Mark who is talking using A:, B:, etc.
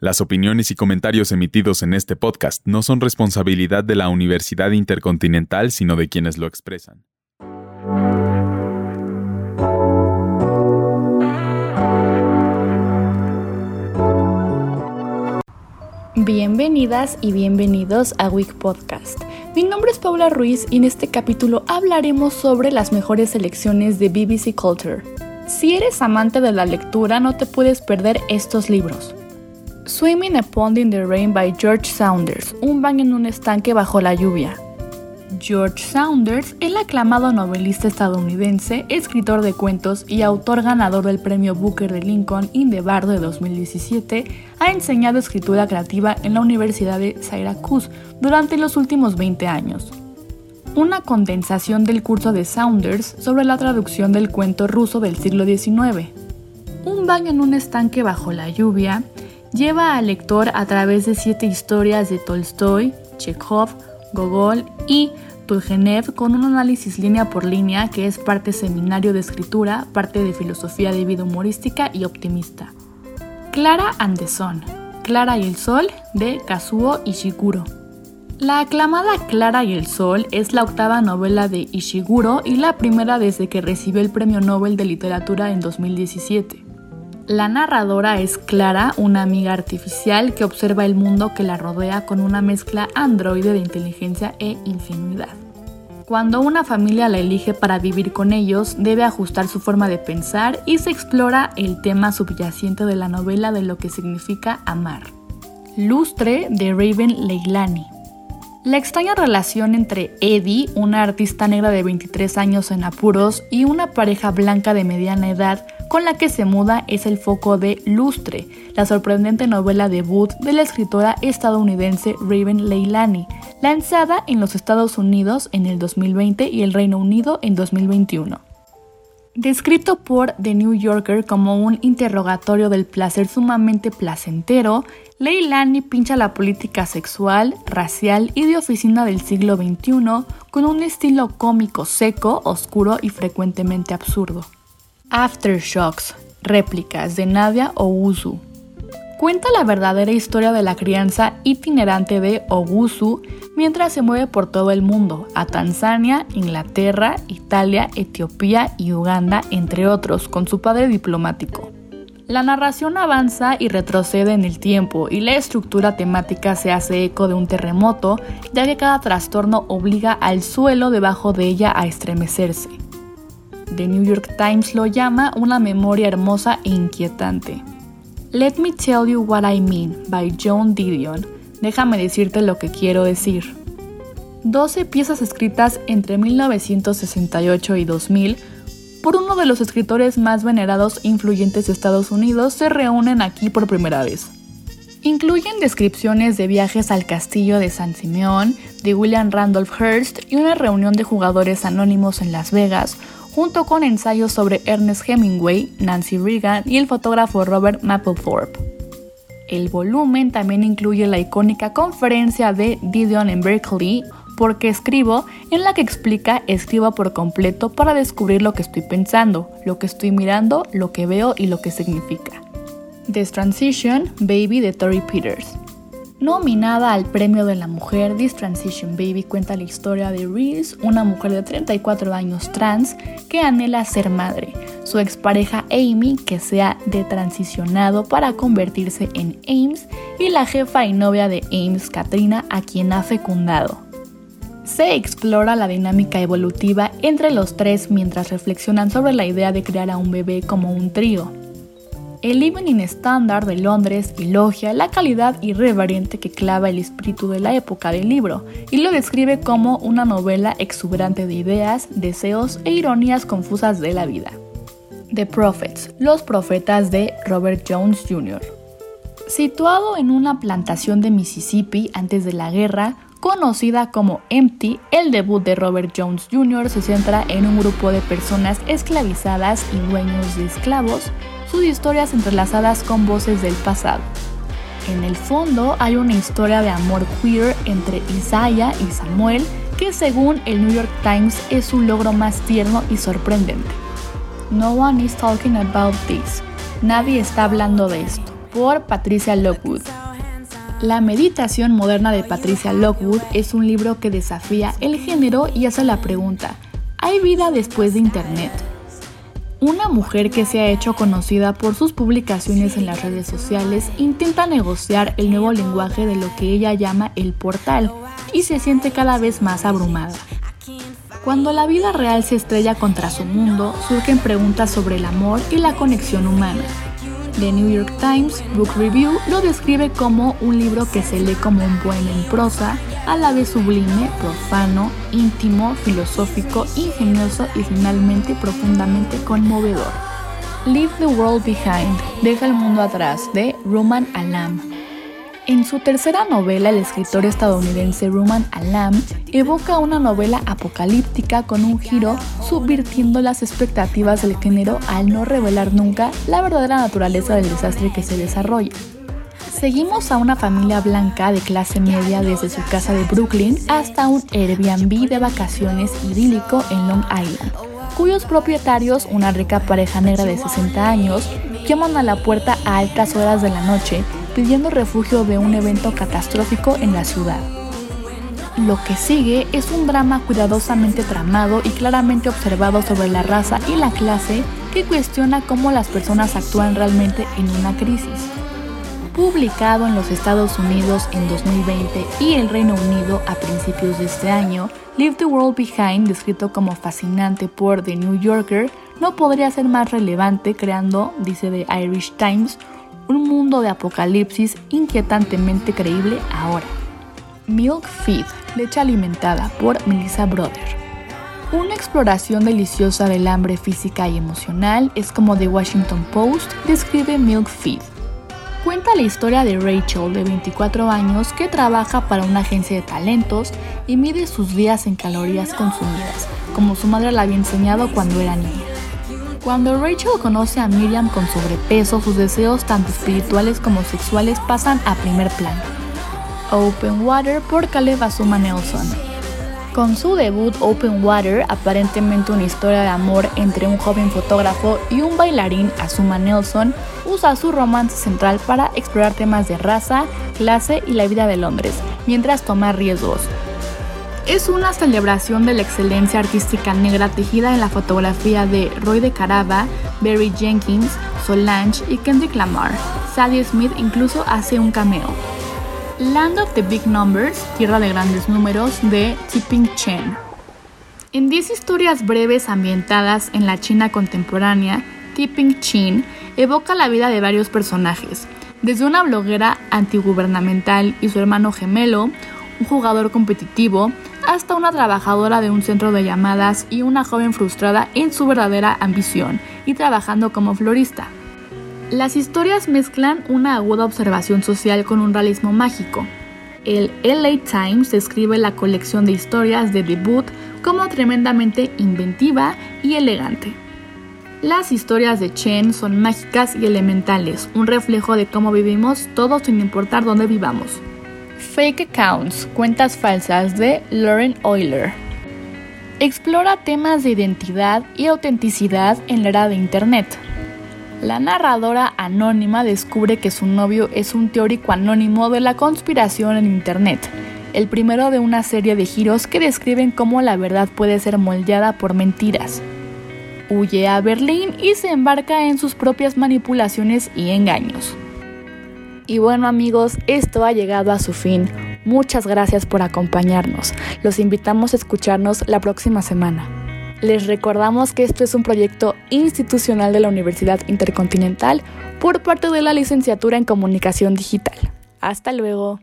A: Las opiniones y comentarios emitidos en este podcast no son responsabilidad de la Universidad Intercontinental, sino de quienes lo expresan.
B: Bienvenidas y bienvenidos a Week Podcast. Mi nombre es Paula Ruiz y en este capítulo hablaremos sobre las mejores selecciones de BBC Culture. Si eres amante de la lectura, no te puedes perder estos libros. Swimming a Pond in the Rain by George Saunders, un baño en un estanque bajo la lluvia. George Saunders, el aclamado novelista estadounidense, escritor de cuentos y autor ganador del premio Booker de Lincoln in the Bar de 2017, ha enseñado escritura creativa en la Universidad de Syracuse durante los últimos 20 años. Una condensación del curso de Saunders sobre la traducción del cuento ruso del siglo XIX. Un baño en un estanque bajo la lluvia lleva al lector a través de siete historias de Tolstoy, Chekhov, Gogol y Turgenev con un análisis línea por línea que es parte seminario de escritura, parte de filosofía de vida humorística y optimista. Clara Anderson, Clara y el Sol de Kazuo Ishiguro. La aclamada Clara y el Sol es la octava novela de Ishiguro y la primera desde que recibió el Premio Nobel de Literatura en 2017. La narradora es Clara, una amiga artificial que observa el mundo que la rodea con una mezcla androide de inteligencia e ingenuidad. Cuando una familia la elige para vivir con ellos, debe ajustar su forma de pensar y se explora el tema subyacente de la novela de lo que significa amar. Lustre de Raven Leilani. La extraña relación entre Eddie, una artista negra de 23 años en apuros, y una pareja blanca de mediana edad con la que se muda es el foco de Lustre, la sorprendente novela debut de la escritora estadounidense Raven Leilani, lanzada en los Estados Unidos en el 2020 y el Reino Unido en 2021. Descrito por The New Yorker como un interrogatorio del placer sumamente placentero, Leilani pincha la política sexual, racial y de oficina del siglo XXI con un estilo cómico seco, oscuro y frecuentemente absurdo. Aftershocks, réplicas de Nadia Ogusu. Cuenta la verdadera historia de la crianza itinerante de Ogusu mientras se mueve por todo el mundo, a Tanzania, Inglaterra, Italia, Etiopía y Uganda, entre otros, con su padre diplomático. La narración avanza y retrocede en el tiempo y la estructura temática se hace eco de un terremoto, ya que cada trastorno obliga al suelo debajo de ella a estremecerse. The New York Times lo llama una memoria hermosa e inquietante. Let Me Tell You What I Mean by Joan Didion Déjame decirte lo que quiero decir. 12 piezas escritas entre 1968 y 2000 por uno de los escritores más venerados e influyentes de Estados Unidos se reúnen aquí por primera vez. Incluyen descripciones de viajes al castillo de San Simeón, de William Randolph Hearst y una reunión de jugadores anónimos en Las Vegas, junto con ensayos sobre Ernest Hemingway, Nancy Reagan y el fotógrafo Robert Mapplethorpe. El volumen también incluye la icónica conferencia de Didion en Berkeley, porque escribo, en la que explica escribo por completo para descubrir lo que estoy pensando, lo que estoy mirando, lo que veo y lo que significa. This Transition, Baby de Tori Peters. Nominada al Premio de la Mujer, This Transition Baby cuenta la historia de Reese, una mujer de 34 años trans que anhela ser madre, su expareja Amy que se ha detransicionado para convertirse en Ames y la jefa y novia de Ames, Katrina, a quien ha fecundado. Se explora la dinámica evolutiva entre los tres mientras reflexionan sobre la idea de crear a un bebé como un trío. El Evening Standard de Londres elogia la calidad irreverente que clava el espíritu de la época del libro y lo describe como una novela exuberante de ideas, deseos e ironías confusas de la vida. The Prophets, Los Profetas de Robert Jones Jr. Situado en una plantación de Mississippi antes de la guerra, conocida como Empty, el debut de Robert Jones Jr. se centra en un grupo de personas esclavizadas y dueños de esclavos sus historias entrelazadas con voces del pasado. En el fondo hay una historia de amor queer entre Isaiah y Samuel que según el New York Times es su logro más tierno y sorprendente. No one is talking about this. Nadie está hablando de esto. por Patricia Lockwood. La meditación moderna de Patricia Lockwood es un libro que desafía el género y hace la pregunta, ¿hay vida después de Internet? Una mujer que se ha hecho conocida por sus publicaciones en las redes sociales intenta negociar el nuevo lenguaje de lo que ella llama el portal y se siente cada vez más abrumada. Cuando la vida real se estrella contra su mundo, surgen preguntas sobre el amor y la conexión humana. The New York Times Book Review lo describe como un libro que se lee como un poema en prosa, a la vez sublime, profano, íntimo, filosófico, ingenioso y finalmente profundamente conmovedor. Leave the World Behind, Deja el mundo atrás, de Roman Alam. En su tercera novela, el escritor estadounidense Ruman Alam evoca una novela apocalíptica con un giro subvirtiendo las expectativas del género al no revelar nunca la verdadera naturaleza del desastre que se desarrolla. Seguimos a una familia blanca de clase media desde su casa de Brooklyn hasta un Airbnb de vacaciones idílico en Long Island, cuyos propietarios, una rica pareja negra de 60 años, llaman a la puerta a altas horas de la noche pidiendo refugio de un evento catastrófico en la ciudad. Lo que sigue es un drama cuidadosamente tramado y claramente observado sobre la raza y la clase que cuestiona cómo las personas actúan realmente en una crisis. Publicado en los Estados Unidos en 2020 y el Reino Unido a principios de este año, Leave the World Behind, descrito como fascinante por The New Yorker, no podría ser más relevante creando, dice The Irish Times, un mundo de apocalipsis inquietantemente creíble ahora. Milk Feed, leche alimentada por Melissa Brother. Una exploración deliciosa del hambre física y emocional es como The Washington Post describe Milk Feed. Cuenta la historia de Rachel, de 24 años, que trabaja para una agencia de talentos y mide sus días en calorías consumidas, como su madre la había enseñado cuando era niña. Cuando Rachel conoce a Miriam con sobrepeso, sus deseos tanto espirituales como sexuales pasan a primer plano. Open Water por Caleb Azuma Nelson. Con su debut Open Water, aparentemente una historia de amor entre un joven fotógrafo y un bailarín, Azuma Nelson, usa su romance central para explorar temas de raza, clase y la vida de Londres, mientras toma riesgos, es una celebración de la excelencia artística negra tejida en la fotografía de Roy de Carava, Barry Jenkins, Solange y Kendrick Lamar. Sadie Smith incluso hace un cameo. Land of the Big Numbers, Tierra de Grandes Números, de Tipping Chen. En 10 historias breves ambientadas en la China contemporánea, Tipping Chen evoca la vida de varios personajes, desde una bloguera antigubernamental y su hermano gemelo, un jugador competitivo, hasta una trabajadora de un centro de llamadas y una joven frustrada en su verdadera ambición y trabajando como florista. Las historias mezclan una aguda observación social con un realismo mágico. El LA Times describe la colección de historias de debut como tremendamente inventiva y elegante. Las historias de Chen son mágicas y elementales, un reflejo de cómo vivimos todos sin importar dónde vivamos. Fake Accounts, cuentas falsas de Lauren Euler. Explora temas de identidad y autenticidad en la era de Internet. La narradora anónima descubre que su novio es un teórico anónimo de la conspiración en Internet, el primero de una serie de giros que describen cómo la verdad puede ser moldeada por mentiras. Huye a Berlín y se embarca en sus propias manipulaciones y engaños. Y bueno amigos, esto ha llegado a su fin. Muchas gracias por acompañarnos. Los invitamos a escucharnos la próxima semana. Les recordamos que esto es un proyecto institucional de la Universidad Intercontinental por parte de la licenciatura en Comunicación Digital. Hasta luego.